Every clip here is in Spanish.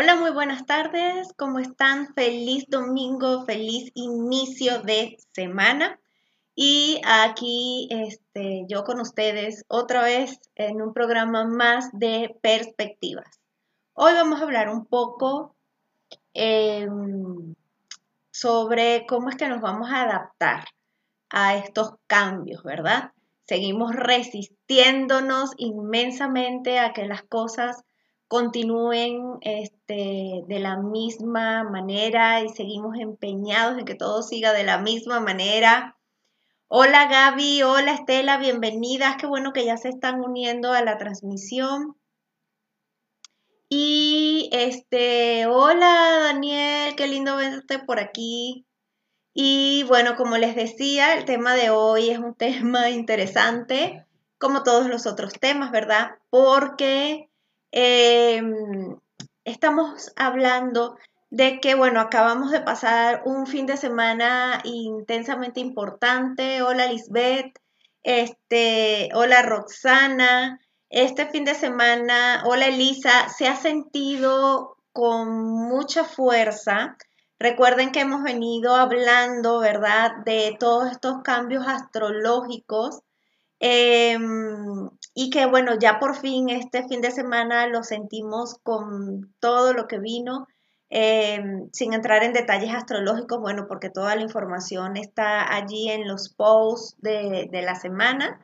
Hola, muy buenas tardes. ¿Cómo están? Feliz domingo, feliz inicio de semana. Y aquí este, yo con ustedes otra vez en un programa más de perspectivas. Hoy vamos a hablar un poco em, sobre cómo es que nos vamos a adaptar a estos cambios, ¿verdad? Seguimos resistiéndonos inmensamente a que las cosas continúen este, de la misma manera y seguimos empeñados en que todo siga de la misma manera. Hola Gaby, hola Estela, bienvenidas, qué bueno que ya se están uniendo a la transmisión. Y este, hola Daniel, qué lindo verte por aquí. Y bueno, como les decía, el tema de hoy es un tema interesante, como todos los otros temas, ¿verdad? Porque Em, estamos hablando de que, bueno, acabamos de pasar un fin de semana intensamente importante. Hola Lisbeth, este, hola Roxana. Este fin de semana, hola Elisa, se ha sentido con mucha fuerza. Recuerden que hemos venido hablando, ¿verdad?, de todos estos cambios astrológicos Em, y que bueno, ya por fin este fin de semana lo sentimos con todo lo que vino, em, sin entrar en detalles astrológicos, bueno, porque toda la información está allí en los posts de, la semana,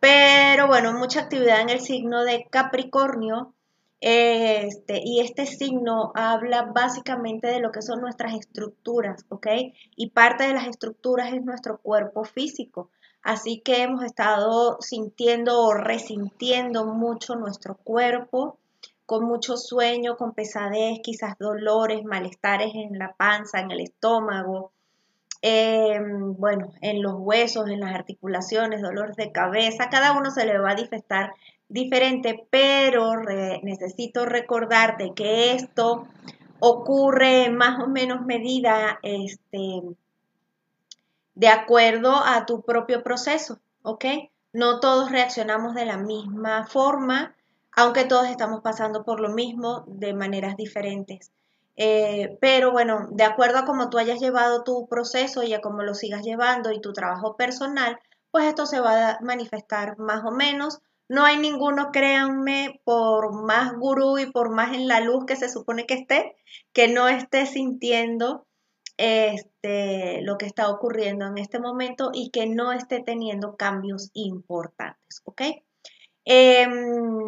pero bueno, mucha actividad en el signo de Capricornio. Este, y este signo habla básicamente de lo que son nuestras estructuras, ¿ok? Y parte de las estructuras es nuestro cuerpo físico. Así que hemos estado sintiendo o resintiendo mucho nuestro cuerpo, con mucho sueño, con pesadez, quizás dolores, malestares en la panza, en el estómago, em, bueno, en los huesos, en las articulaciones, dolores de cabeza. Cada uno se le va a manifestar diferente, pero necesito recordarte que esto ocurre en más o menos medida este, de acuerdo a tu propio proceso, ¿ok? No todos reaccionamos de la misma forma, aunque todos estamos pasando por lo mismo de maneras diferentes. Eh, pero bueno, de acuerdo a cómo tú hayas llevado tu proceso y a cómo lo sigas llevando y tu trabajo personal, pues esto se va a manifestar más o menos. No hay ninguno, créanme, por más gurú y por más en la luz que se supone que esté, que no esté sintiendo este, lo que está ocurriendo en este momento y que no esté teniendo cambios importantes, ¿ok? Em,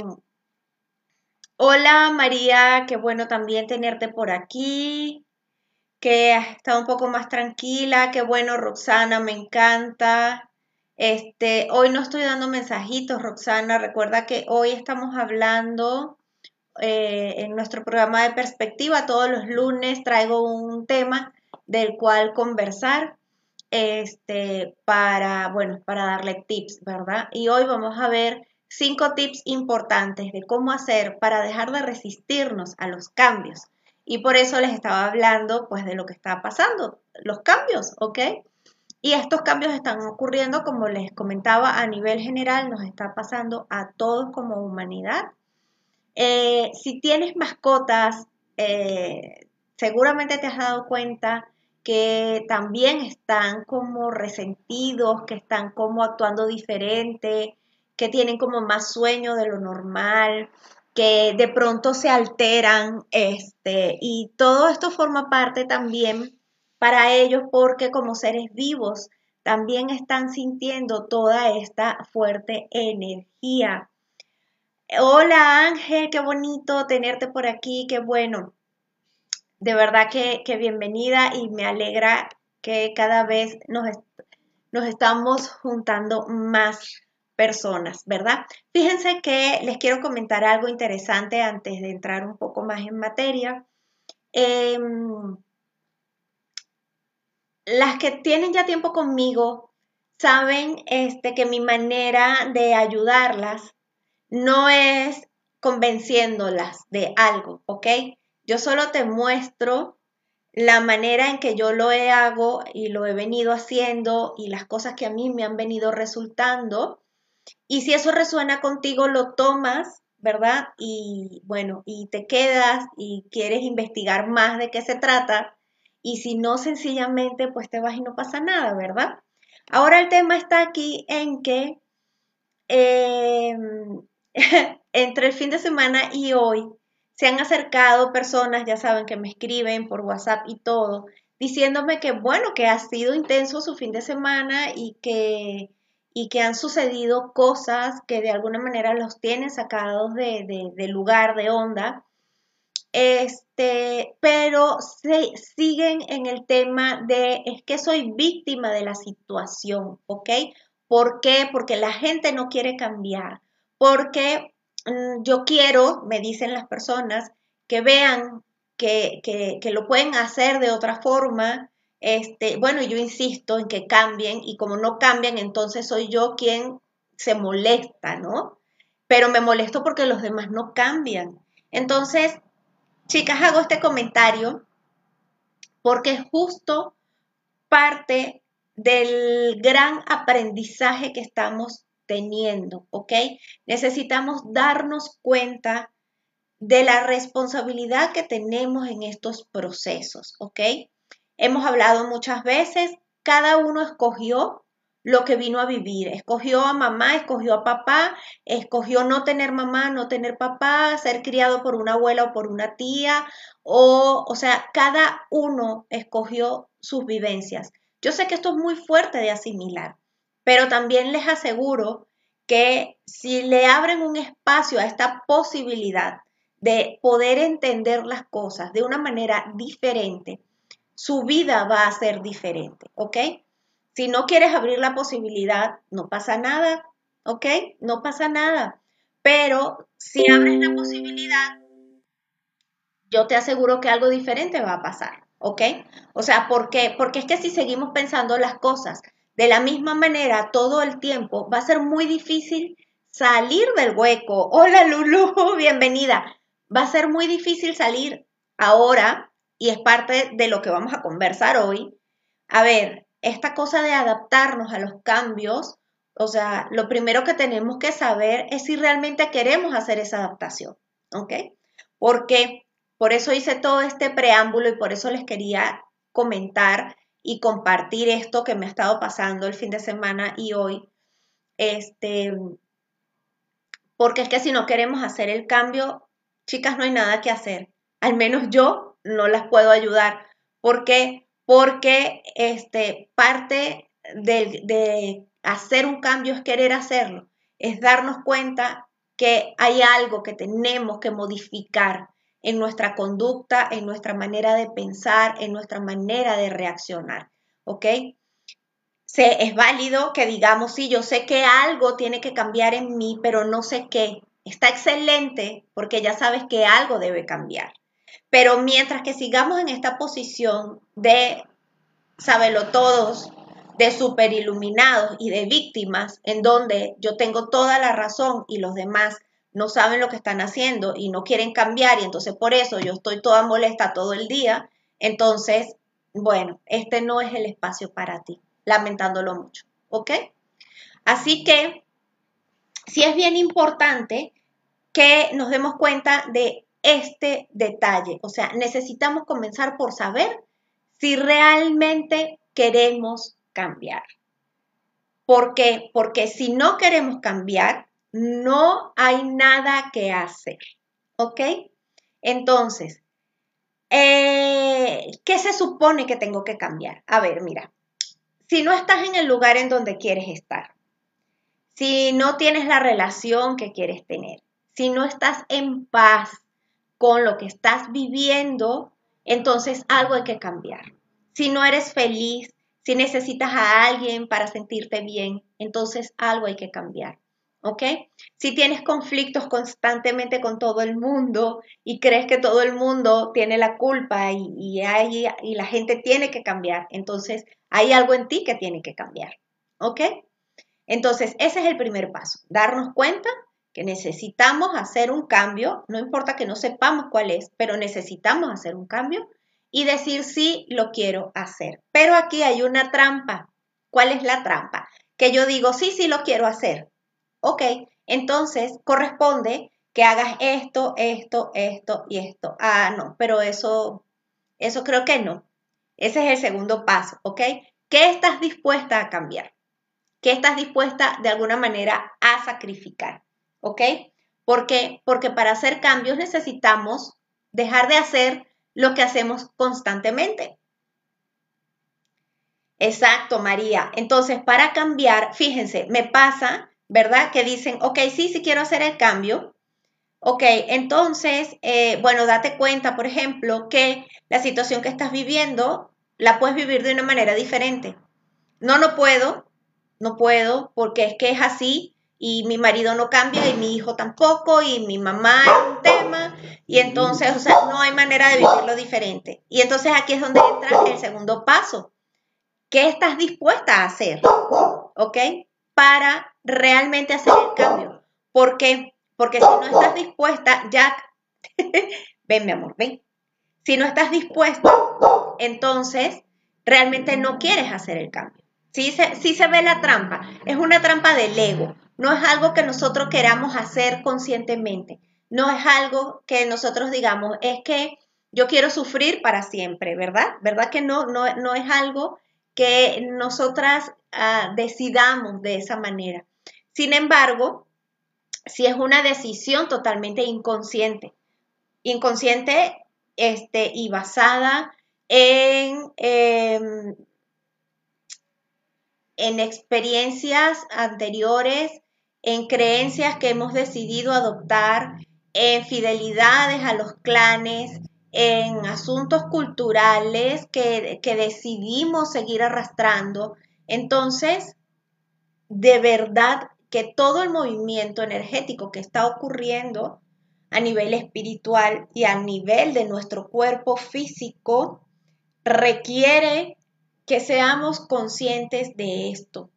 hola María, qué bueno también tenerte por aquí, que está un poco más tranquila, qué bueno Roxana, me encanta. Este, hoy no estoy dando mensajitos, Roxana, recuerda que hoy estamos hablando eh, en nuestro programa de perspectiva, todos los lunes traigo un tema del cual conversar este, para, bueno, para darle tips, ¿verdad? Y hoy vamos a ver cinco tips importantes de cómo hacer para dejar de resistirnos a los cambios. Y por eso les estaba hablando, pues, de lo que está pasando, los cambios, ¿ok? Y estos cambios están ocurriendo, como les comentaba, a nivel general, nos está pasando a todos como humanidad. Eh, si tienes mascotas, eh, seguramente te has dado cuenta que también están como resentidos, que están como actuando diferente, que tienen como más sueño de lo normal, que de pronto se alteran, este, y todo esto forma parte también para ellos porque como seres vivos también están sintiendo toda esta fuerte energía. Hola Ángel, qué bonito tenerte por aquí, qué bueno de verdad que, bienvenida y me alegra que cada vez nos, estamos juntando más personas, ¿verdad? Fíjense que les quiero comentar algo interesante antes de entrar un poco más en materia. Em, las que tienen ya tiempo conmigo saben este, que mi manera de ayudarlas no es convenciéndolas de algo, ¿ok? Yo solo te muestro la manera en que yo lo hago y lo he venido haciendo y las cosas que a mí me han venido resultando. Y si eso resuena contigo, lo tomas, ¿verdad? Y bueno, y te quedas y quieres investigar más de qué se trata. Y si no, sencillamente, pues te vas y no pasa nada, ¿verdad? Ahora el tema está aquí en que em, entre el fin de semana y hoy se han acercado personas, ya saben, que me escriben por WhatsApp y todo, diciéndome que, bueno, que ha sido intenso su fin de semana y que, y que han sucedido cosas que de alguna manera los tienen sacados de, de, lugar, de onda. Este, pero se, siguen en el tema de es que soy víctima de la situación, ¿ok? ¿Por qué? Porque la gente no quiere cambiar, porque mm, yo quiero, me dicen las personas, que vean que, que, lo pueden hacer de otra forma. Este, bueno, yo insisto en que cambien y como no cambian, entonces soy yo quien se molesta, ¿no? Pero me molesto porque los demás no cambian. Entonces, chicas, hago este comentario porque es justo parte del gran aprendizaje que estamos teniendo, ¿ok? Necesitamos darnos cuenta de la responsabilidad que tenemos en estos procesos, ¿ok? Hemos hablado muchas veces, cada uno escogió lo que vino a vivir, escogió a mamá, escogió a papá, escogió no tener mamá, no tener papá, ser criado por una abuela o por una tía, o, o sea, cada uno escogió sus vivencias. Yo sé que esto es muy fuerte de asimilar, pero también les aseguro que si le abren un espacio a esta posibilidad de poder entender las cosas de una manera diferente, su vida va a ser diferente, ¿ok? Si no quieres abrir la posibilidad, no pasa nada, ¿ok? No pasa nada. Pero si abres la posibilidad, yo te aseguro que algo diferente va a pasar, ¿ok? O sea, ¿por qué? Porque es que si seguimos pensando las cosas de la misma manera todo el tiempo, va a ser muy difícil salir del hueco. Hola Lulu, bienvenida va a ser muy difícil salir ahora y es parte de lo que vamos a conversar hoy. A ver, esta cosa de adaptarnos a los cambios, o sea, lo primero que tenemos que saber es si realmente queremos hacer esa adaptación, ¿ok? Porque por eso hice todo este preámbulo y por eso les quería comentar y compartir esto que me ha estado pasando el fin de semana y hoy. Este, porque es que si no queremos hacer el cambio, chicas, no hay nada que hacer. Al menos yo no las puedo ayudar. ¿Por qué? Porque este, parte de, de hacer un cambio es querer hacerlo, es darnos cuenta que hay algo que tenemos que modificar en nuestra conducta, en nuestra manera de pensar, en nuestra manera de reaccionar. ¿Ok? Se, es válido que digamos, sí, yo sé que algo tiene que cambiar en mí, pero no sé qué está excelente porque ya sabes que algo debe cambiar. Pero mientras que sigamos en esta posición de sabelo todos, de super iluminados y de víctimas, en donde yo tengo toda la razón y los demás no saben lo que están haciendo y no quieren cambiar y entonces por eso yo estoy toda molesta todo el día, entonces, bueno, este no es el espacio para ti, lamentándolo mucho, ¿ok? Así que sí es bien importante que nos demos cuenta de este detalle. O sea, necesitamos comenzar por saber si realmente queremos cambiar. ¿Por qué? Porque si no queremos cambiar, no hay nada que hacer. ¿Ok? Entonces, eh, ¿qué se supone que tengo que cambiar? A ver, mira, si no estás en el lugar en donde quieres estar, si no tienes la relación que quieres tener, si no estás en paz con lo que estás viviendo, entonces algo hay que cambiar. Si no eres feliz, si necesitas a alguien para sentirte bien, entonces algo hay que cambiar. ¿Ok? Si tienes conflictos constantemente con todo el mundo y crees que todo el mundo tiene la culpa y, y, y la gente tiene que cambiar, entonces hay algo en ti que tiene que cambiar. ¿Ok? Entonces, ese es el primer paso, darnos cuenta que necesitamos hacer un cambio, no importa que no sepamos cuál es, pero necesitamos hacer un cambio y decir sí, lo quiero hacer. Pero aquí hay una trampa. ¿Cuál es la trampa? Que yo digo, sí, sí, lo quiero hacer. Ok, entonces corresponde que hagas esto, esto, esto y esto. Ah, no, pero eso, eso creo que no. Ese es el segundo paso, ¿ok? ¿Qué estás dispuesta a cambiar? ¿Qué estás dispuesta de alguna manera a sacrificar? ¿Ok? Porque, porque para hacer cambios necesitamos dejar de hacer lo que hacemos constantemente. Exacto, María. Entonces, para cambiar, fíjense, me pasa, ¿verdad? Que dicen, ok, sí, sí quiero hacer el cambio. Ok, entonces, eh, bueno, date cuenta, por ejemplo, que la situación que estás viviendo la puedes vivir de una manera diferente. No, no puedo, no puedo, porque es que es así y mi marido no cambia y mi hijo tampoco y mi mamá es un tema y entonces, o sea, no hay manera de vivirlo diferente. Y entonces aquí es donde entra el segundo paso. ¿Qué estás dispuesta a hacer? ¿Ok? Para realmente hacer el cambio. ¿Por qué? Porque si no estás dispuesta, ya, ven mi amor, ven. Si no estás dispuesta, entonces realmente no quieres hacer el cambio. Sí se, sí se ve la trampa. Es una trampa del ego. No es algo que nosotros queramos hacer conscientemente. No es algo que nosotros digamos, es que yo quiero sufrir para siempre, ¿verdad? ¿Verdad que no, no, no es algo que nosotras ah, decidamos de esa manera? Sin embargo, si es una decisión totalmente inconsciente, inconsciente este, y basada en, em, en experiencias anteriores, en creencias que hemos decidido adoptar, en fidelidades a los clanes, en asuntos culturales que, que decidimos seguir arrastrando. Entonces, de verdad que todo el movimiento energético que está ocurriendo a nivel espiritual y a nivel de nuestro cuerpo físico requiere que seamos conscientes de esto.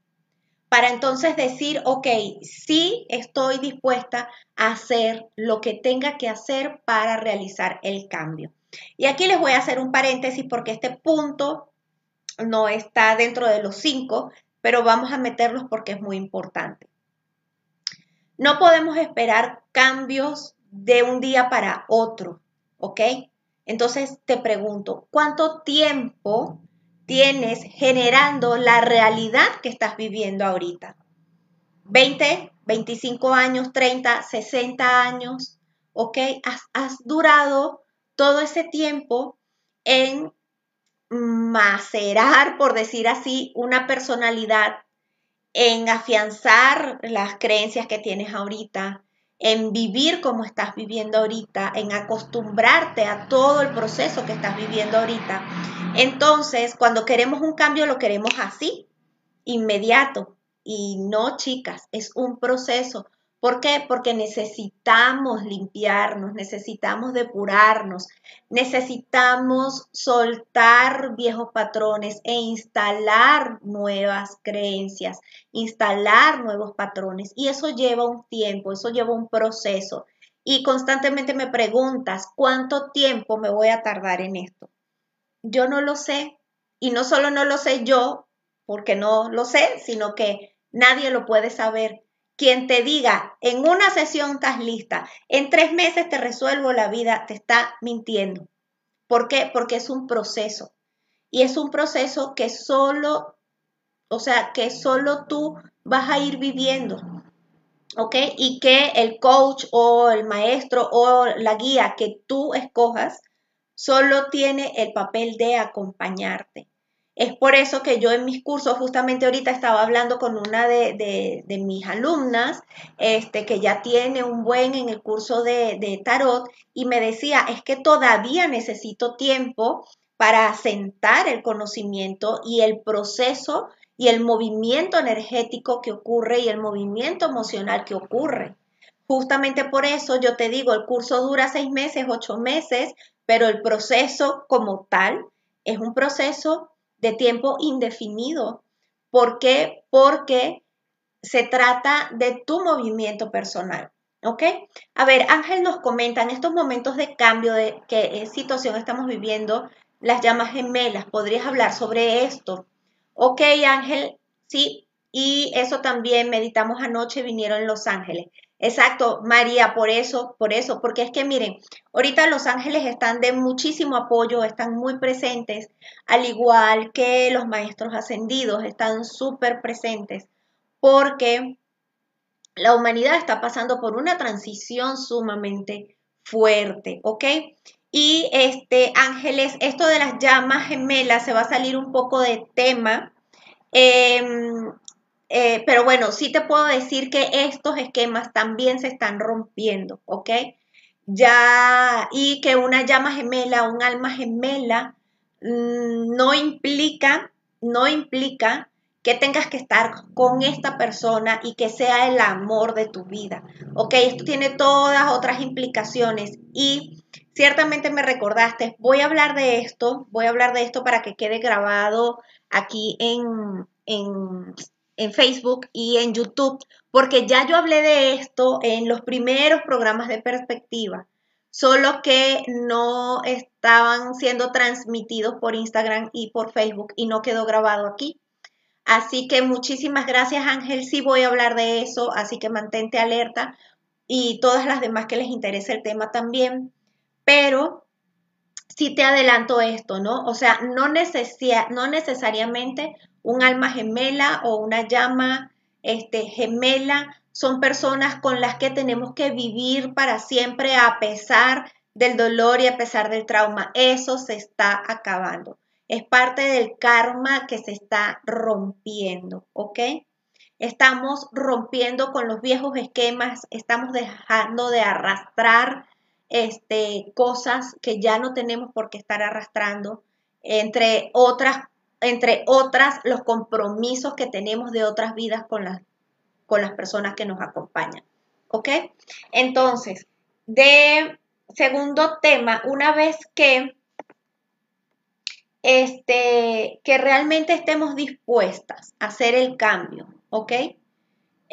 Para entonces decir, ok, sí estoy dispuesta a hacer lo que tenga que hacer para realizar el cambio. Y aquí les voy a hacer un paréntesis porque este punto no está dentro de los cinco, pero vamos a meterlos porque es muy importante. No podemos esperar cambios de un día para otro, ¿ok? Entonces te pregunto, ¿cuánto tiempo tienes generando la realidad que estás viviendo ahorita? ¿20, 25 años, 30, 60 años? ¿Ok? Has, has durado todo ese tiempo en macerar, por decir así, una personalidad, en afianzar las creencias que tienes ahorita, en vivir como estás viviendo ahorita, en acostumbrarte a todo el proceso que estás viviendo ahorita. Entonces, cuando queremos un cambio, lo queremos así, inmediato. Y no, chicas, es un proceso. ¿Por qué? Porque necesitamos limpiarnos, necesitamos depurarnos, necesitamos soltar viejos patrones e instalar nuevas creencias, instalar nuevos patrones. Y eso lleva un tiempo, eso lleva un proceso. Y constantemente me preguntas, ¿cuánto tiempo me voy a tardar en esto? Yo no lo sé. Y no solo no lo sé yo, porque no lo sé, sino que nadie lo puede saber quien te diga en una sesión estás lista, en tres meses te resuelvo la vida, te está mintiendo. ¿Por qué? Porque es un proceso. Y es un proceso que solo, o sea, que solo tú vas a ir viviendo. ¿Ok? Y que el coach o el maestro o la guía que tú escojas solo tiene el papel de acompañarte. Es por eso que yo en mis cursos, justamente ahorita estaba hablando con una de, mis alumnas, este, que ya tiene un buen en el curso de, de tarot, y me decía, es que todavía necesito tiempo para asentar el conocimiento y el proceso y el movimiento energético que ocurre y el movimiento emocional que ocurre. Justamente por eso yo te digo, el curso dura seis meses, ocho meses, pero el proceso como tal es un proceso de tiempo indefinido. ¿Por qué? Porque se trata de tu movimiento personal. ¿Ok? A ver, Ángel nos comenta en estos momentos de cambio de qué situación estamos viviendo, las llamas gemelas. ¿Podrías hablar sobre esto? Ok, Ángel, sí. Y eso también meditamos anoche, vinieron Los Ángeles. Exacto, María, por eso, por eso, porque es que miren, ahorita los ángeles están de muchísimo apoyo, están muy presentes, al igual que los maestros ascendidos están súper presentes, porque la humanidad está pasando por una transición sumamente fuerte, ¿ok? Y este, ángeles, esto de las llamas gemelas se va a salir un poco de tema. Em, eh, pero bueno, sí te puedo decir que estos esquemas también se están rompiendo, ¿ok? Ya, y que una llama gemela, un alma gemela, mm, no implica, no implica que tengas que estar con esta persona y que sea el amor de tu vida, ¿ok? Esto tiene todas otras implicaciones y ciertamente me recordaste, voy a hablar de esto, voy a hablar de esto para que quede grabado aquí en, en, en Facebook y en YouTube, porque ya yo hablé de esto en los primeros programas de perspectiva, solo que no estaban siendo transmitidos por Instagram y por Facebook y no quedó grabado aquí. Así que muchísimas gracias Ángel, sí voy a hablar de eso, así que mantente alerta y todas las demás que les interese el tema también, pero sí te adelanto esto, ¿no? O sea, no, no necesariamente un alma gemela o una llama este, gemela son personas con las que tenemos que vivir para siempre a pesar del dolor y a pesar del trauma. Eso se está acabando. Es parte del karma que se está rompiendo, ¿ok? Estamos rompiendo con los viejos esquemas, estamos dejando de arrastrar este, cosas que ya no tenemos por qué estar arrastrando, entre otras entre otras, los compromisos que tenemos de otras vidas con las, con las personas que nos acompañan. ¿Ok? Entonces, de segundo tema, una vez que, este, que realmente estemos dispuestas a hacer el cambio, ¿ok?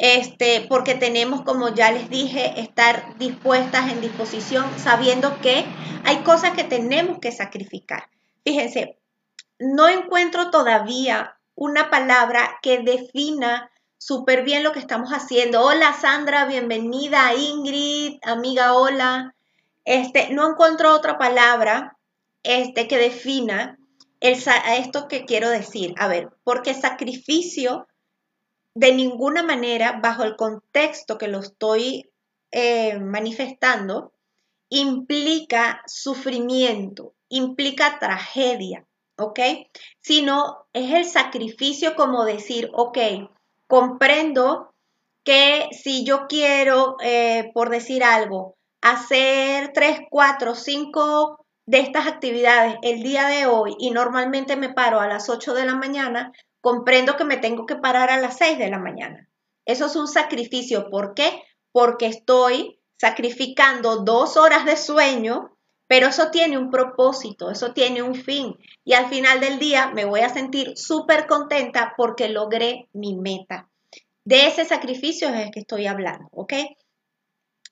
Este, porque tenemos, como ya les dije, estar dispuestas en disposición, sabiendo que hay cosas que tenemos que sacrificar. Fíjense, no encuentro todavía una palabra que defina súper bien lo que estamos haciendo. Hola Sandra, bienvenida. Ingrid, amiga, hola. Este, no encuentro otra palabra este, que defina el, esto que quiero decir. A ver, porque sacrificio de ninguna manera, bajo el contexto que lo estoy eh, manifestando, implica sufrimiento, implica tragedia. ¿ok? Sino es el sacrificio como decir, ok, comprendo que si yo quiero, eh, por decir algo, hacer tres, cuatro, cinco de estas actividades el día de hoy y normalmente me paro a las 8 de la mañana, comprendo que me tengo que parar a las 6 de la mañana. Eso es un sacrificio. ¿Por qué? Porque estoy sacrificando dos horas de sueño pero eso tiene un propósito, eso tiene un fin. Y al final del día me voy a sentir súper contenta porque logré mi meta. De ese sacrificio es el que estoy hablando, ¿ok?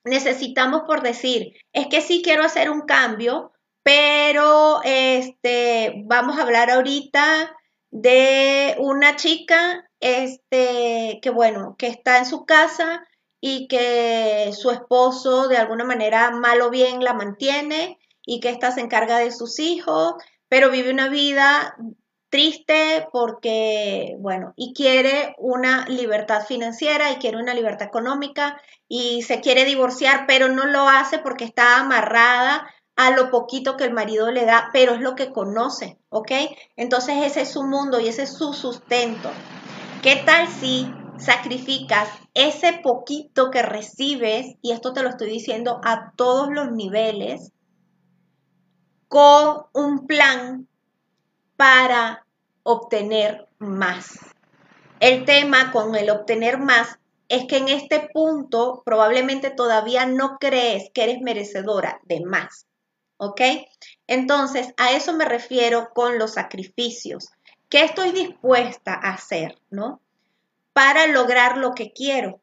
Necesitamos por decir, es que sí quiero hacer un cambio, pero este, vamos a hablar ahorita de una chica, este, que bueno, que está en su casa y que su esposo de alguna manera mal o bien la mantiene y que ésta se encarga de sus hijos, pero vive una vida triste porque, bueno, y quiere una libertad financiera y quiere una libertad económica y se quiere divorciar, pero no lo hace porque está amarrada a lo poquito que el marido le da, pero es lo que conoce, ¿ok? Entonces ese es su mundo y ese es su sustento. ¿Qué tal si sacrificas ese poquito que recibes, y esto te lo estoy diciendo a todos los niveles, con un plan para obtener más. El tema con el obtener más es que en este punto probablemente todavía no crees que eres merecedora de más. ¿Ok? Entonces, a eso me refiero con los sacrificios. ¿Qué estoy dispuesta a hacer, no? Para lograr lo que quiero.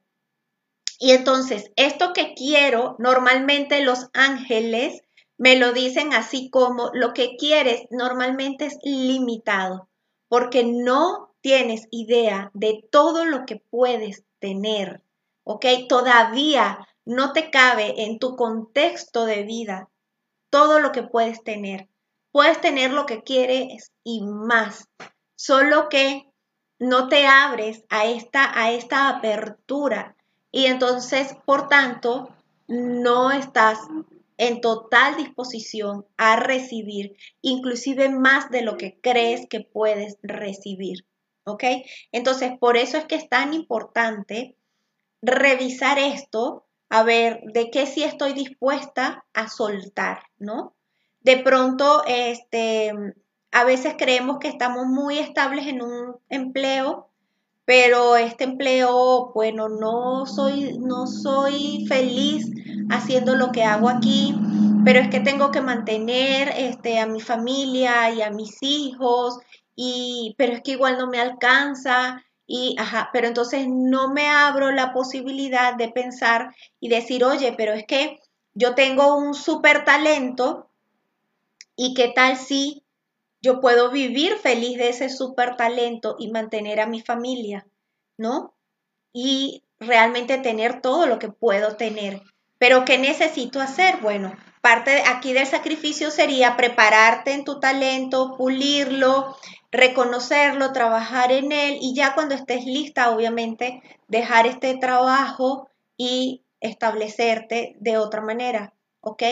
Y entonces, esto que quiero, normalmente los ángeles me lo dicen así como lo que quieres normalmente es limitado, porque no tienes idea de todo lo que puedes tener, ¿ok? Todavía no te cabe en tu contexto de vida todo lo que puedes tener. Puedes tener lo que quieres y más, solo que no te abres a esta, a esta apertura y entonces, por tanto, no estás en total disposición a recibir, inclusive más de lo que crees que puedes recibir. ¿Ok? Entonces, por eso es que es tan importante revisar esto, a ver de qué sí estoy dispuesta a soltar, ¿no? De pronto, este, a veces creemos que estamos muy estables en un empleo, pero este empleo, bueno, no soy, no soy feliz haciendo lo que hago aquí, pero es que tengo que mantener este, a mi familia y a mis hijos, y, pero es que igual no me alcanza, y, ajá, pero entonces no me abro la posibilidad de pensar y decir, oye, pero es que yo tengo un súper talento y qué tal si yo puedo vivir feliz de ese súper talento y mantener a mi familia, ¿no? Y realmente tener todo lo que puedo tener. Pero ¿qué necesito hacer? Bueno, parte aquí del sacrificio sería prepararte en tu talento, pulirlo, reconocerlo, trabajar en él y ya cuando estés lista, obviamente, dejar este trabajo y establecerte de otra manera, ¿ok?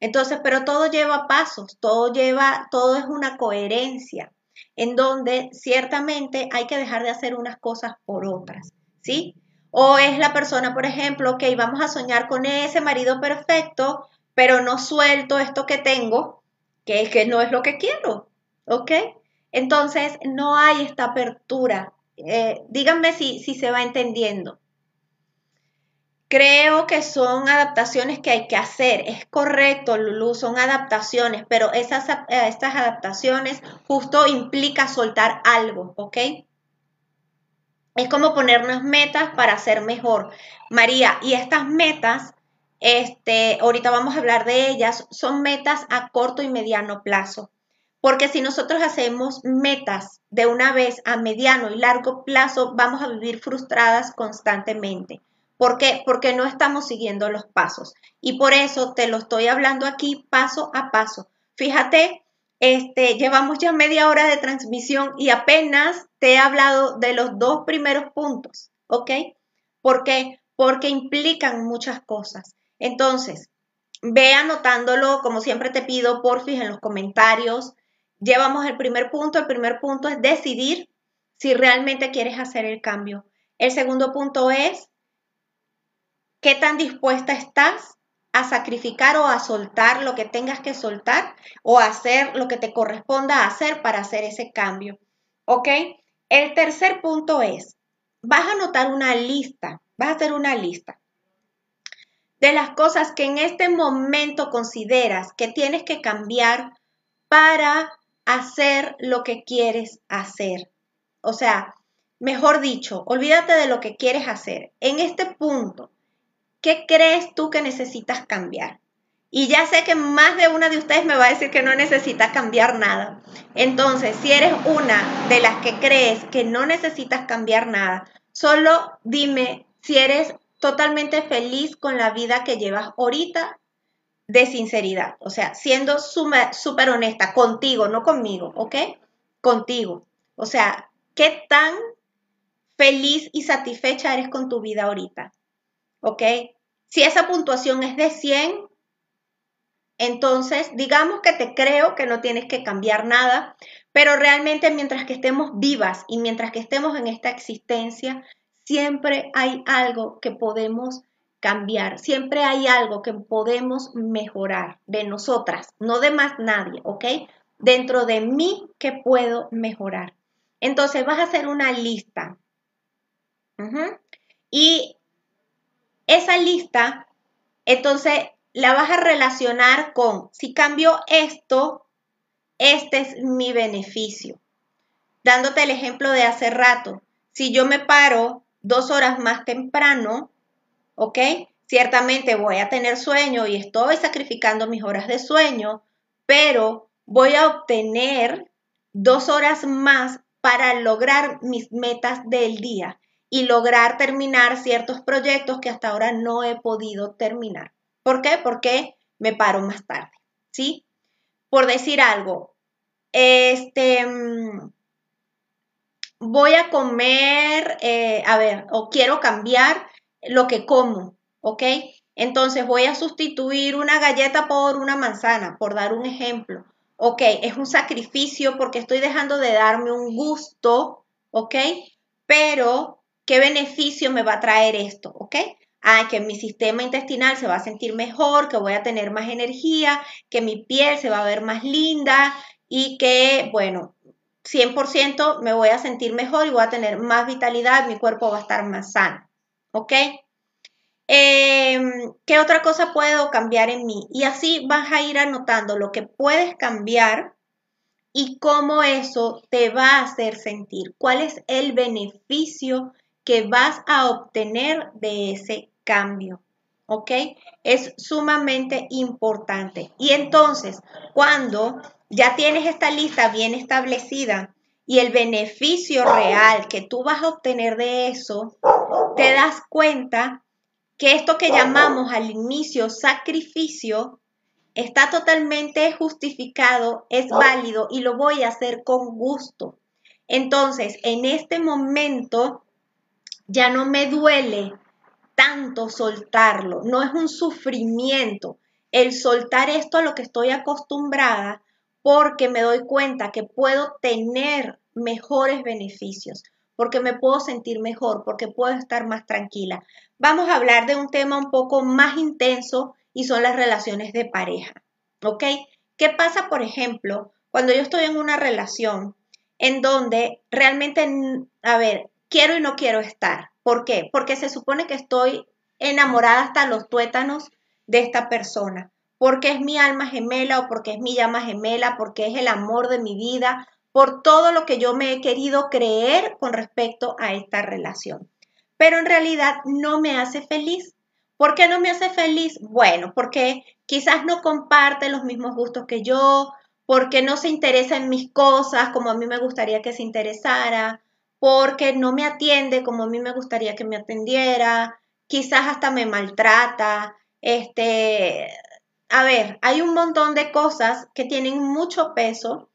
Entonces, pero todo lleva pasos, todo lleva, todo es una coherencia, en donde ciertamente hay que dejar de hacer unas cosas por otras, ¿sí? O es la persona, por ejemplo, que vamos a soñar con ese marido perfecto, pero no suelto esto que tengo, que, que no es lo que quiero, ¿ok? Entonces, no hay esta apertura. Eh, díganme si, si se va entendiendo. Creo que son adaptaciones que hay que hacer. Es correcto, Lulu, son adaptaciones, pero esas, eh, estas adaptaciones justo implica soltar algo, ¿ok? Es como ponernos metas para ser mejor. María, y estas metas, este, ahorita vamos a hablar de ellas, son metas a corto y mediano plazo. Porque si nosotros hacemos metas de una vez a mediano y largo plazo, vamos a vivir frustradas constantemente. ¿Por qué? Porque no estamos siguiendo los pasos. Y por eso te lo estoy hablando aquí paso a paso. Fíjate, este, llevamos ya media hora de transmisión y apenas te he hablado de los dos primeros puntos, ¿ok? ¿Por qué? Porque implican muchas cosas. Entonces, ve anotándolo, como siempre te pido, porfis, en los comentarios, llevamos el primer punto. El primer punto es decidir si realmente quieres hacer el cambio. El segundo punto es qué tan dispuesta estás a sacrificar o a soltar lo que tengas que soltar o hacer lo que te corresponda hacer para hacer ese cambio. ¿Ok? El tercer punto es, vas a anotar una lista, vas a hacer una lista de las cosas que en este momento consideras que tienes que cambiar para hacer lo que quieres hacer. O sea, mejor dicho, olvídate de lo que quieres hacer. En este punto, ¿qué crees tú que necesitas cambiar? Y ya sé que más de una de ustedes me va a decir que no necesita cambiar nada. Entonces, si eres una de las que crees que no necesitas cambiar nada, solo dime si eres totalmente feliz con la vida que llevas ahorita de sinceridad, o sea, siendo súper honesta contigo, no conmigo, ¿ok? Contigo. O sea, ¿qué tan feliz y satisfecha eres con tu vida ahorita? ¿Ok? Si esa puntuación es de 100, entonces digamos que te creo que no tienes que cambiar nada, pero realmente mientras que estemos vivas y mientras que estemos en esta existencia, siempre hay algo que podemos cambiar. Siempre hay algo que podemos mejorar de nosotras, no de más nadie, ¿ok? Dentro de mí que puedo mejorar. Entonces vas a hacer una lista. Y esa lista, entonces la vas a relacionar con, si cambio esto, este es mi beneficio. Dándote el ejemplo de hace rato, si yo me paro dos horas más temprano, ¿ok? Ciertamente voy a tener sueño y estoy sacrificando mis horas de sueño, pero voy a obtener dos horas más para lograr mis metas del día. y lograr terminar ciertos proyectos que hasta ahora no he podido terminar. ¿Por qué? Porque me paro más tarde, ¿sí? Por decir algo, este, mm, voy a comer, eh, a ver, o quiero cambiar lo que como, ¿ok? Entonces voy a sustituir una galleta por una manzana, por dar un ejemplo. Ok, es un sacrificio porque estoy dejando de darme un gusto, ¿ok? Pero ¿Qué beneficio me va a traer esto? ¿Ok? Ah, que mi sistema intestinal se va a sentir mejor, que voy a tener más energía, que mi piel se va a ver más linda y que, bueno, 100% me voy a sentir mejor y voy a tener más vitalidad, mi cuerpo va a estar más sano. ¿Ok? Em, ¿Qué otra cosa puedo cambiar en mí? Y así vas a ir anotando lo que puedes cambiar y cómo eso te va a hacer sentir. ¿Cuál es el beneficio que vas a obtener de ese cambio. ¿Ok? Es sumamente importante. Y entonces, cuando ya tienes esta lista bien establecida y el beneficio real que tú vas a obtener de eso, te das cuenta que esto que llamamos al inicio sacrificio está totalmente justificado, es válido y lo voy a hacer con gusto. Entonces, en este momento, ya no me duele tanto soltarlo, no es un sufrimiento. El soltar esto a lo que estoy acostumbrada porque me doy cuenta que puedo tener mejores beneficios, porque me puedo sentir mejor, porque puedo estar más tranquila. Vamos a hablar de un tema un poco más intenso y son las relaciones de pareja. ¿Ok? ¿Qué pasa, por ejemplo, cuando yo estoy en una relación en donde realmente, a ver, quiero y no quiero estar. ¿Por qué? Porque se supone que estoy enamorada hasta los tuétanos de esta persona, porque es mi alma gemela o porque es mi llama gemela, porque es el amor de mi vida, por todo lo que yo me he querido creer con respecto a esta relación. Pero en realidad no me hace feliz. ¿Por qué no me hace feliz? Bueno, porque quizás no comparte los mismos gustos que yo, porque no se interesa en mis cosas como a mí me gustaría que se interesara, porque no me atiende como a mí me gustaría que me atendiera, quizás hasta me maltrata, este, a ver, hay un montón de cosas que tienen mucho peso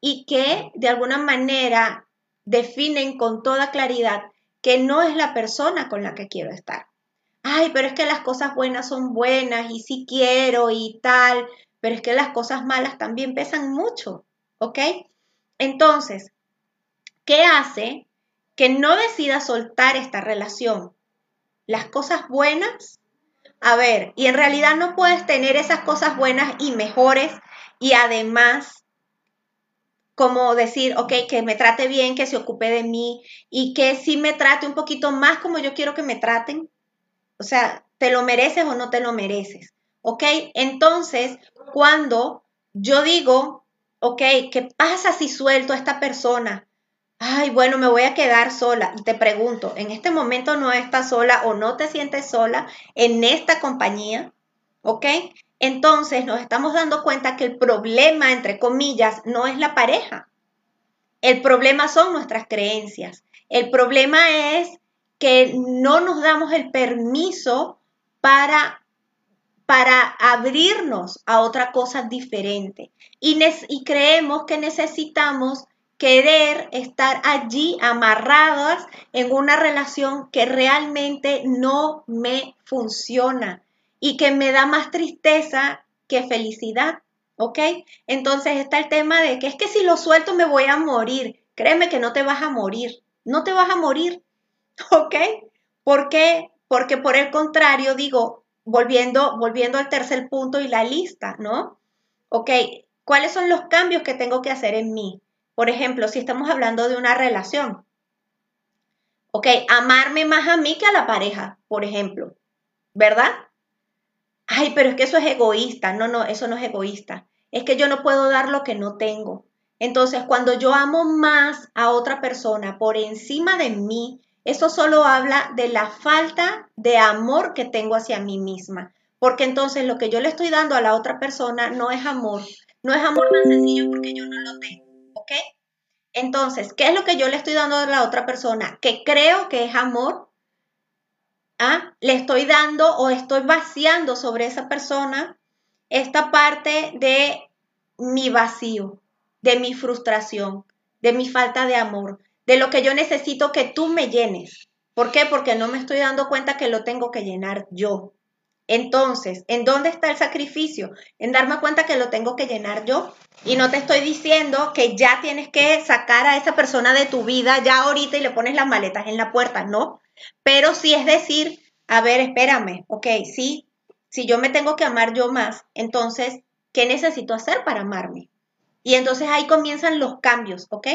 y que de alguna manera definen con toda claridad que no es la persona con la que quiero estar. Ay, pero es que las cosas buenas son buenas y sí quiero y tal, pero es que las cosas malas también pesan mucho, ¿ok? Entonces, ¿qué hace que no decida soltar esta relación. Las cosas buenas, a ver, y en realidad no puedes tener esas cosas buenas y mejores y además como decir, ok, que me trate bien, que se ocupe de mí y que sí me trate un poquito más como yo quiero que me traten. O sea, ¿te lo mereces o no te lo mereces? ¿Ok? Entonces, cuando yo digo, ok, ¿qué pasa si suelto a esta persona? Ay, bueno, me voy a quedar sola. Y te pregunto, ¿en este momento no estás sola o no te sientes sola en esta compañía? ¿Ok? Entonces nos estamos dando cuenta que el problema, entre comillas, no es la pareja. El problema son nuestras creencias. El problema es que no nos damos el permiso para, para abrirnos a otra cosa diferente. Y, y creemos que necesitamos querer estar allí amarradas en una relación que realmente no me funciona y que me da más tristeza que felicidad. ¿Ok? Entonces está el tema de que es que si lo suelto me voy a morir. Créeme que no te vas a morir. No te vas a morir. ¿Ok? ¿Por qué? Porque por el contrario, digo, volviendo, volviendo al tercer punto y la lista, ¿no? ¿Ok? ¿Cuáles son los cambios que tengo que hacer en mí? Por ejemplo, si estamos hablando de una relación. Ok, amarme más a mí que a la pareja, por ejemplo. ¿Verdad? Ay, pero es que eso es egoísta. No, no, eso no es egoísta. Es que yo no puedo dar lo que no tengo. Entonces, cuando yo amo más a otra persona por encima de mí, eso solo habla de la falta de amor que tengo hacia mí misma. Porque entonces lo que yo le estoy dando a la otra persona no es amor. No es amor tan sencillo porque yo no lo tengo. Entonces, ¿qué es lo que yo le estoy dando a la otra persona? Que creo que es amor. ¿Ah? Le estoy dando o estoy vaciando sobre esa persona esta parte de mi vacío, de mi frustración, de mi falta de amor, de lo que yo necesito que tú me llenes. ¿Por qué? Porque no me estoy dando cuenta que lo tengo que llenar yo. Entonces, ¿en dónde está el sacrificio? En darme cuenta que lo tengo que llenar yo. Y no te estoy diciendo que ya tienes que sacar a esa persona de tu vida ya ahorita y le pones las maletas en la puerta, no. Pero sí es decir, a ver, espérame, ok, sí, si yo me tengo que amar yo más, entonces, ¿qué necesito hacer para amarme? Y entonces ahí comienzan los cambios, ¿ok?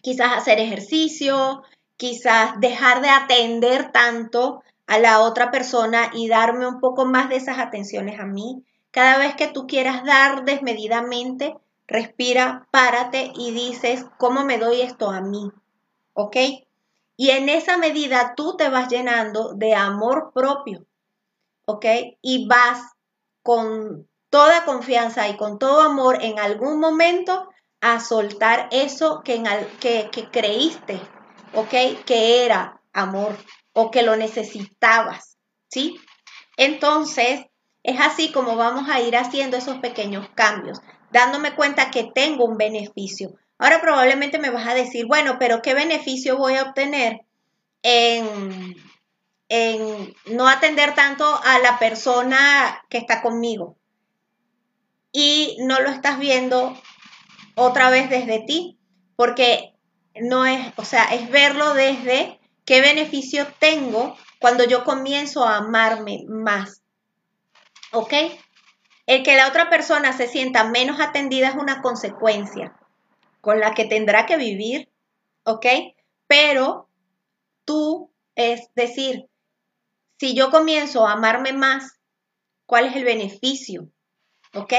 Quizás hacer ejercicio, quizás dejar de atender tanto a la otra persona y darme un poco más de esas atenciones a mí. Cada vez que tú quieras dar desmedidamente, respira, párate y dices, ¿cómo me doy esto a mí? ¿Ok? Y en esa medida tú te vas llenando de amor propio. ¿Ok? Y vas con toda confianza y con todo amor en algún momento a soltar eso que, que creíste, ¿ok? Que era amor o que lo necesitabas, ¿sí? Entonces, es así como vamos a ir haciendo esos pequeños cambios, dándome cuenta que tengo un beneficio. Ahora probablemente me vas a decir, bueno, pero ¿qué beneficio voy a obtener en, en no atender tanto a la persona que está conmigo? Y no lo estás viendo otra vez desde ti, porque no es, o sea, es verlo desde ¿Qué beneficio tengo cuando yo comienzo a amarme más? ¿Ok? El que la otra persona se sienta menos atendida es una consecuencia con la que tendrá que vivir, ¿ok? Pero tú, es decir, si yo comienzo a amarme más, ¿cuál es el beneficio? ¿Ok?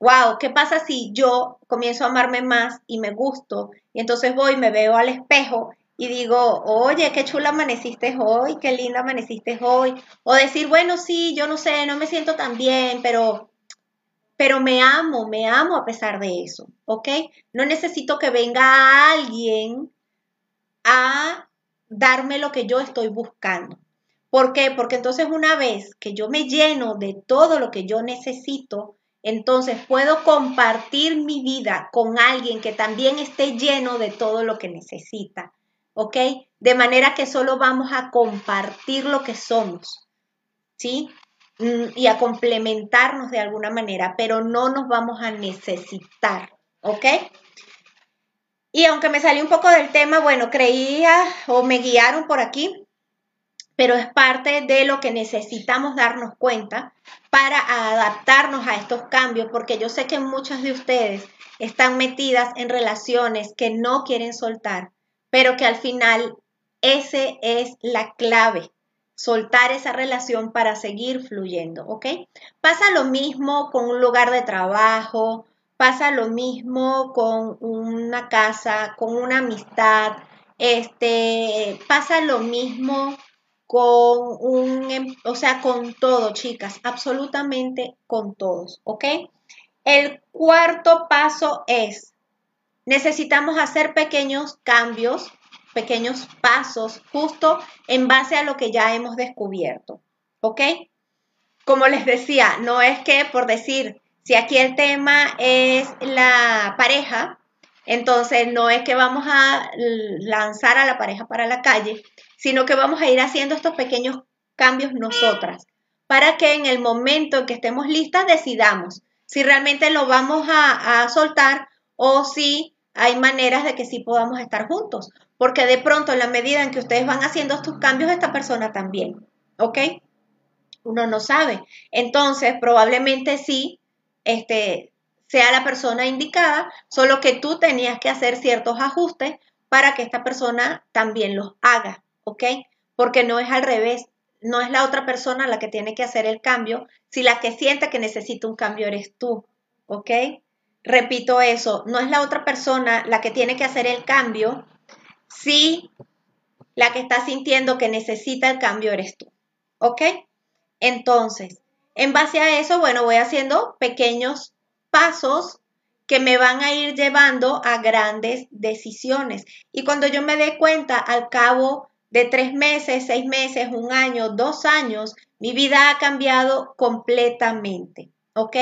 Wow, ¿qué pasa si yo comienzo a amarme más y me gusto y entonces voy, me veo al espejo y digo, oye, qué chula amaneciste hoy, qué linda amaneciste hoy. O decir, bueno, sí, yo no sé, no me siento tan bien, pero, pero me amo, me amo a pesar de eso, ¿ok? No necesito que venga alguien a darme lo que yo estoy buscando. ¿Por qué? Porque entonces una vez que yo me lleno de todo lo que yo necesito, entonces puedo compartir mi vida con alguien que también esté lleno de todo lo que necesita. ¿Ok? De manera que solo vamos a compartir lo que somos, ¿sí? Mm, y a complementarnos de alguna manera, pero no nos vamos a necesitar, ¿ok? Y aunque me salió un poco del tema, bueno, creía o me guiaron por aquí, pero es parte de lo que necesitamos darnos cuenta para adaptarnos a estos cambios, porque yo sé que muchas de ustedes están metidas en relaciones que no quieren soltar, pero que al final ese es la clave, soltar esa relación para seguir fluyendo, ¿ok? Pasa lo mismo con un lugar de trabajo, pasa lo mismo con una casa, con una amistad, este, pasa lo mismo con un, em, o sea, con todo, chicas, absolutamente con todos, ¿ok? El cuarto paso es necesitamos hacer pequeños cambios, pequeños pasos, justo en base a lo que ya hemos descubierto. ¿Ok? Como les decía, no es que por decir, si aquí el tema es la pareja, entonces no es que vamos a lanzar a la pareja para la calle, sino que vamos a ir haciendo estos pequeños cambios nosotras, para que en el momento en que estemos listas decidamos si realmente lo vamos a, a soltar o si hay maneras de que sí podamos estar juntos, porque de pronto en la medida en que ustedes van haciendo estos cambios, esta persona también, ¿ok? Uno no sabe. Entonces, probablemente sí, este, sea la persona indicada, solo que tú tenías que hacer ciertos ajustes para que esta persona también los haga, ¿ok? Porque no es al revés, no es la otra persona la que tiene que hacer el cambio, si la que siente que necesita un cambio eres tú, ¿ok? Repito eso, no es la otra persona la que tiene que hacer el cambio, si la que está sintiendo que necesita el cambio eres tú. ¿Ok? Entonces, en base a eso, bueno, voy haciendo pequeños pasos que me van a ir llevando a grandes decisiones. Y cuando yo me dé cuenta al cabo de tres meses, seis meses, un año, dos años, mi vida ha cambiado completamente. ¿Ok?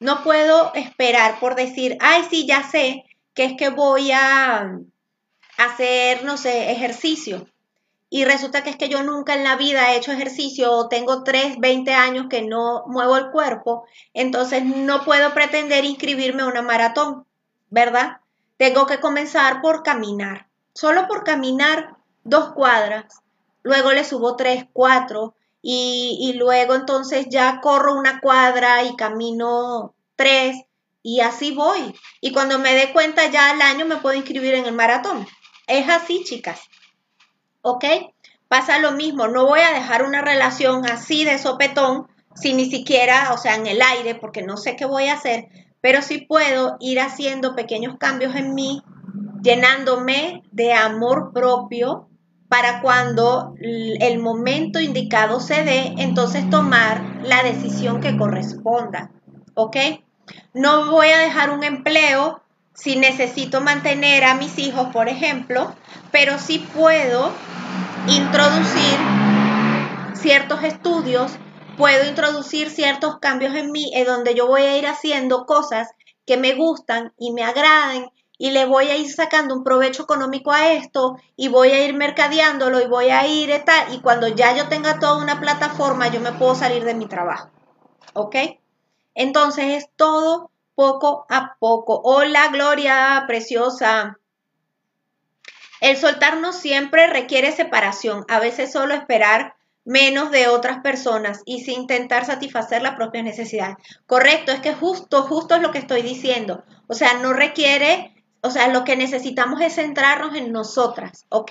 No puedo esperar por decir, ay, sí, ya sé que es que voy a hacer, no sé, ejercicio. Y resulta que es que yo nunca en la vida he hecho ejercicio o tengo 3, 20 años que no muevo el cuerpo, entonces no puedo pretender inscribirme a una maratón, ¿verdad? Tengo que comenzar por caminar. Solo por caminar dos cuadras, luego le subo tres, cuatro, y, luego entonces ya corro una cuadra y camino tres, y así voy. Y cuando me dé cuenta ya al año me puedo inscribir en el maratón. Es así, chicas. ¿Ok? Pasa lo mismo, no voy a dejar una relación así de sopetón, sin ni siquiera, o sea, en el aire, porque no sé qué voy a hacer, pero sí puedo ir haciendo pequeños cambios en mí, llenándome de amor propio, para cuando el momento indicado se dé, entonces tomar la decisión que corresponda. ¿Ok? No voy a dejar un empleo si necesito mantener a mis hijos, por ejemplo, pero sí puedo introducir ciertos estudios, puedo introducir ciertos cambios en mí, en donde yo voy a ir haciendo cosas que me gustan y me agraden y le voy a ir sacando un provecho económico a esto y voy a ir mercadeándolo y voy a ir tal y cuando ya yo tenga toda una plataforma yo me puedo salir de mi trabajo. ¿Ok? Entonces es todo poco a poco. Hola Gloria, preciosa. El soltarnos siempre requiere separación, a veces solo esperar menos de otras personas y sin intentar satisfacer la propia necesidad. Correcto, es que justo, justo es lo que estoy diciendo. O sea, no requiere o sea, lo que necesitamos es centrarnos en nosotras, ¿ok?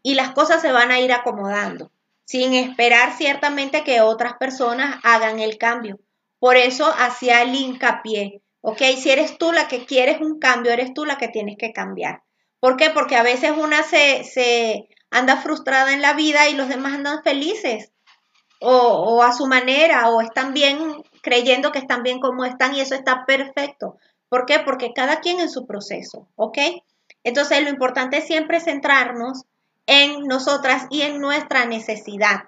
Y las cosas se van a ir acomodando, sin esperar ciertamente que otras personas hagan el cambio. Por eso hacía el hincapié, ¿ok? Si eres tú la que quieres un cambio, eres tú la que tienes que cambiar. ¿Por qué? Porque a veces una se, se anda frustrada en la vida y los demás andan felices. O, o, a su manera, o están bien creyendo que están bien como están y eso está perfecto. ¿Por qué? Porque cada quien en su proceso, ¿ok? Entonces lo importante es siempre centrarnos en nosotras y en nuestra necesidad.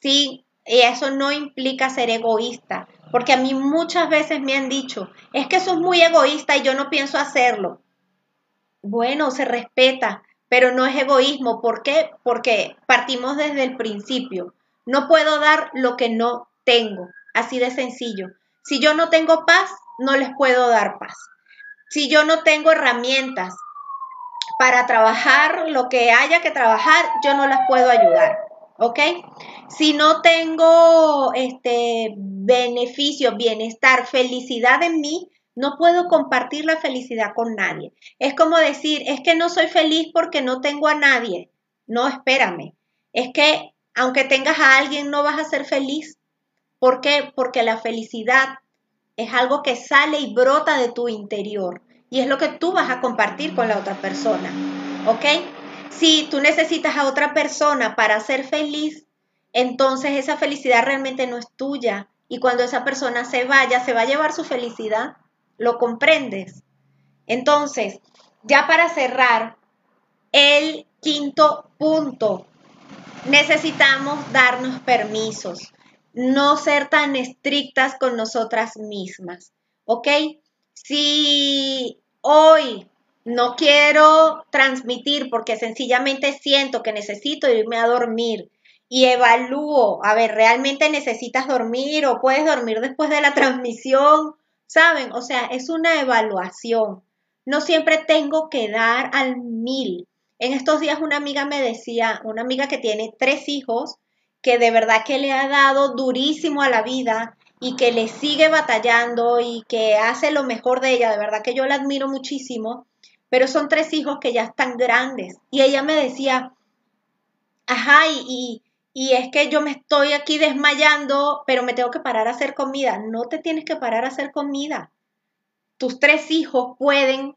Sí, y eso no implica ser egoísta, porque a mí muchas veces me han dicho, es que eso es muy egoísta y yo no pienso hacerlo. Bueno, se respeta, pero no es egoísmo. ¿Por qué? Porque partimos desde el principio. No puedo dar lo que no tengo, así de sencillo. Si yo no tengo paz, no les puedo dar paz. Si yo no tengo herramientas para trabajar lo que haya que trabajar, yo no las puedo ayudar. ¿Ok? Si no tengo este beneficio, bienestar, felicidad en mí, no puedo compartir la felicidad con nadie. Es como decir, es que no soy feliz porque no tengo a nadie. No, espérame. Es que aunque tengas a alguien, no vas a ser feliz. ¿Por qué? Porque la felicidad es algo que sale y brota de tu interior y es lo que tú vas a compartir con la otra persona. ¿Ok? Si tú necesitas a otra persona para ser feliz, entonces esa felicidad realmente no es tuya y cuando esa persona se vaya, se va a llevar su felicidad. ¿Lo comprendes? Entonces, ya para cerrar, el quinto punto, necesitamos darnos permisos no ser tan estrictas con nosotras mismas, ¿ok? Si hoy no quiero transmitir porque sencillamente siento que necesito irme a dormir y evalúo, a ver, ¿realmente necesitas dormir o puedes dormir después de la transmisión? ¿Saben? O sea, es una evaluación. No siempre tengo que dar al mil. En estos días una amiga me decía, una amiga que tiene tres hijos, que de verdad que le ha dado durísimo a la vida y que le sigue batallando y que hace lo mejor de ella, de verdad que yo la admiro muchísimo, pero son tres hijos que ya están grandes. Y ella me decía, ajá, y, y, es que yo me estoy aquí desmayando, pero me tengo que parar a hacer comida. No te tienes que parar a hacer comida. Tus tres hijos pueden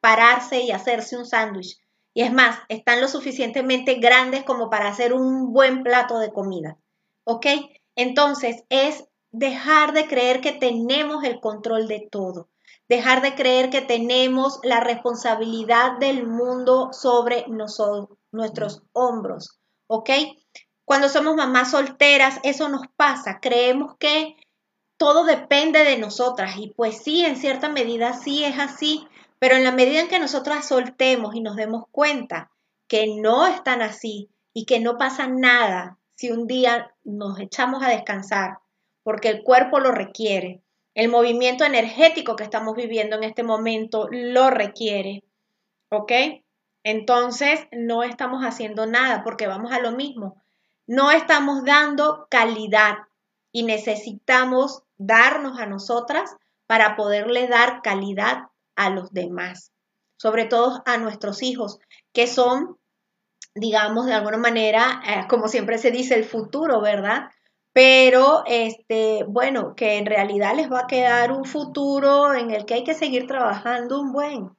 pararse y hacerse un sándwich. Y es más, están lo suficientemente grandes como para hacer un buen plato de comida. ¿Ok? Entonces es dejar de creer que tenemos el control de todo, dejar de creer que tenemos la responsabilidad del mundo sobre nosotros, nuestros hombros, ¿ok? Cuando somos mamás solteras, eso nos pasa, creemos que todo depende de nosotras y pues sí, en cierta medida sí es así, pero en la medida en que nosotras soltemos y nos demos cuenta que no están así y que no pasa nada si un día nos echamos a descansar, porque el cuerpo lo requiere, el movimiento energético que estamos viviendo en este momento lo requiere. ¿Ok? Entonces, no estamos haciendo nada porque vamos a lo mismo. No estamos dando calidad y necesitamos darnos a nosotras para poderle dar calidad a los demás, sobre todo a nuestros hijos, que son, digamos, de alguna manera, eh, como siempre se dice, el futuro, ¿verdad? pero este, bueno, que en realidad les va a quedar un futuro en el que hay que seguir trabajando un buen.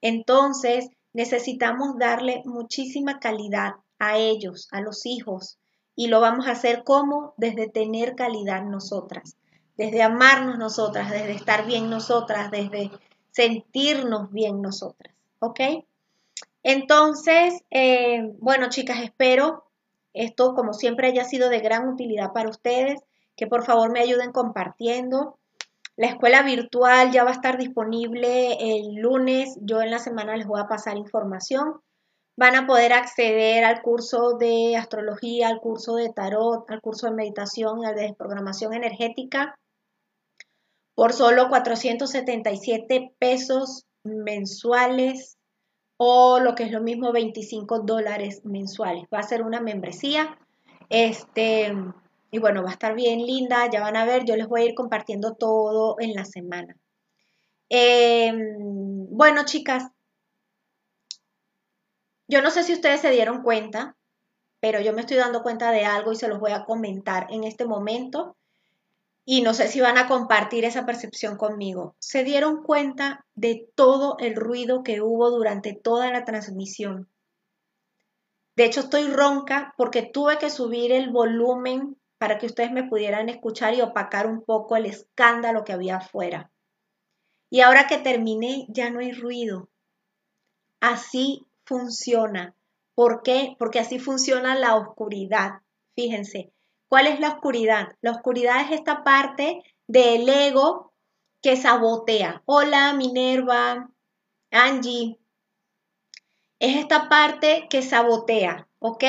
Entonces, necesitamos darle muchísima calidad a ellos, a los hijos, y lo vamos a hacer como desde tener calidad nosotras, desde amarnos nosotras, desde estar bien nosotras, desde sentirnos bien nosotras, ¿ok? Entonces, eh, bueno, chicas, espero esto, como siempre, haya sido de gran utilidad para ustedes, que por favor me ayuden compartiendo. La escuela virtual ya va a estar disponible el lunes. Yo en la semana les voy a pasar información. Van a poder acceder al curso de astrología, al curso de tarot, al curso de meditación y al de desprogramación energética por solo 477 pesos mensuales o lo que es lo mismo 25 dólares mensuales. Va a ser una membresía. Este, y bueno, va a estar bien linda, ya van a ver, yo les voy a ir compartiendo todo en la semana. Em, bueno, chicas, yo no sé si ustedes se dieron cuenta, pero yo me estoy dando cuenta de algo y se los voy a comentar en este momento y no sé si van a compartir esa percepción conmigo, se dieron cuenta de todo el ruido que hubo durante toda la transmisión. De hecho, estoy ronca porque tuve que subir el volumen para que ustedes me pudieran escuchar y opacar un poco el escándalo que había afuera. Y ahora que terminé, ya no hay ruido. Así funciona. ¿Por qué? Porque así funciona la oscuridad. Fíjense, ¿Cuál es la oscuridad? La oscuridad es esta parte del ego que sabotea. Hola, Minerva, Angie. Es esta parte que sabotea, ¿ok?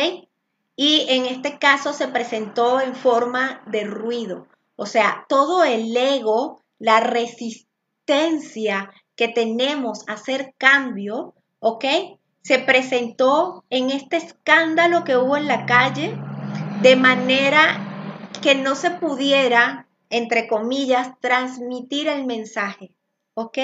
Y en este caso se presentó en forma de ruido. O sea, todo el ego, la resistencia que tenemos a hacer cambio, ¿ok? Se presentó en este escándalo que hubo en la calle de manera que no se pudiera, entre comillas, transmitir el mensaje, ¿ok?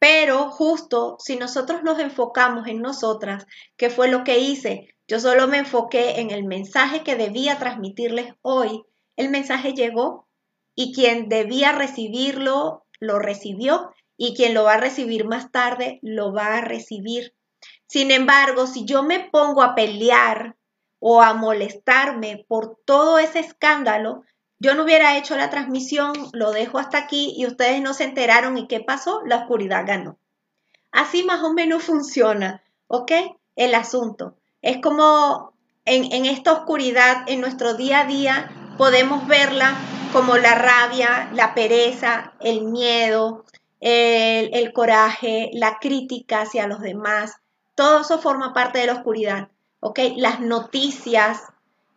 Pero justo si nosotros nos enfocamos en nosotras, ¿qué fue lo que hice? Yo solo me enfoqué en el mensaje que debía transmitirles hoy. El mensaje llegó y quien debía recibirlo, lo recibió y quien lo va a recibir más tarde, lo va a recibir. Sin embargo, si yo me pongo a pelear o a molestarme por todo ese escándalo, yo no hubiera hecho la transmisión, lo dejo hasta aquí y ustedes no se enteraron y qué pasó, la oscuridad ganó. Así más o menos funciona, ¿ok? El asunto. Es como en, esta oscuridad, en nuestro día a día, podemos verla como la rabia, la pereza, el miedo, el, el coraje, la crítica hacia los demás. Todo eso forma parte de la oscuridad. ¿Ok? Las noticias,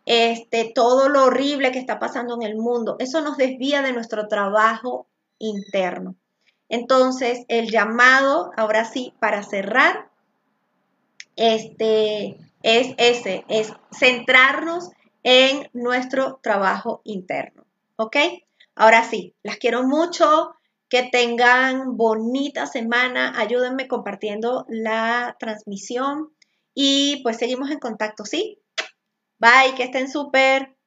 este, todo lo horrible que está pasando en el mundo, eso nos desvía de nuestro trabajo interno. Entonces, el llamado, ahora sí, para cerrar, este, es ese, es centrarnos en nuestro trabajo interno, ¿ok? Ahora sí, las quiero mucho, que tengan bonita semana, ayúdenme compartiendo la transmisión y pues seguimos en contacto, ¿sí? Bye, que estén súper.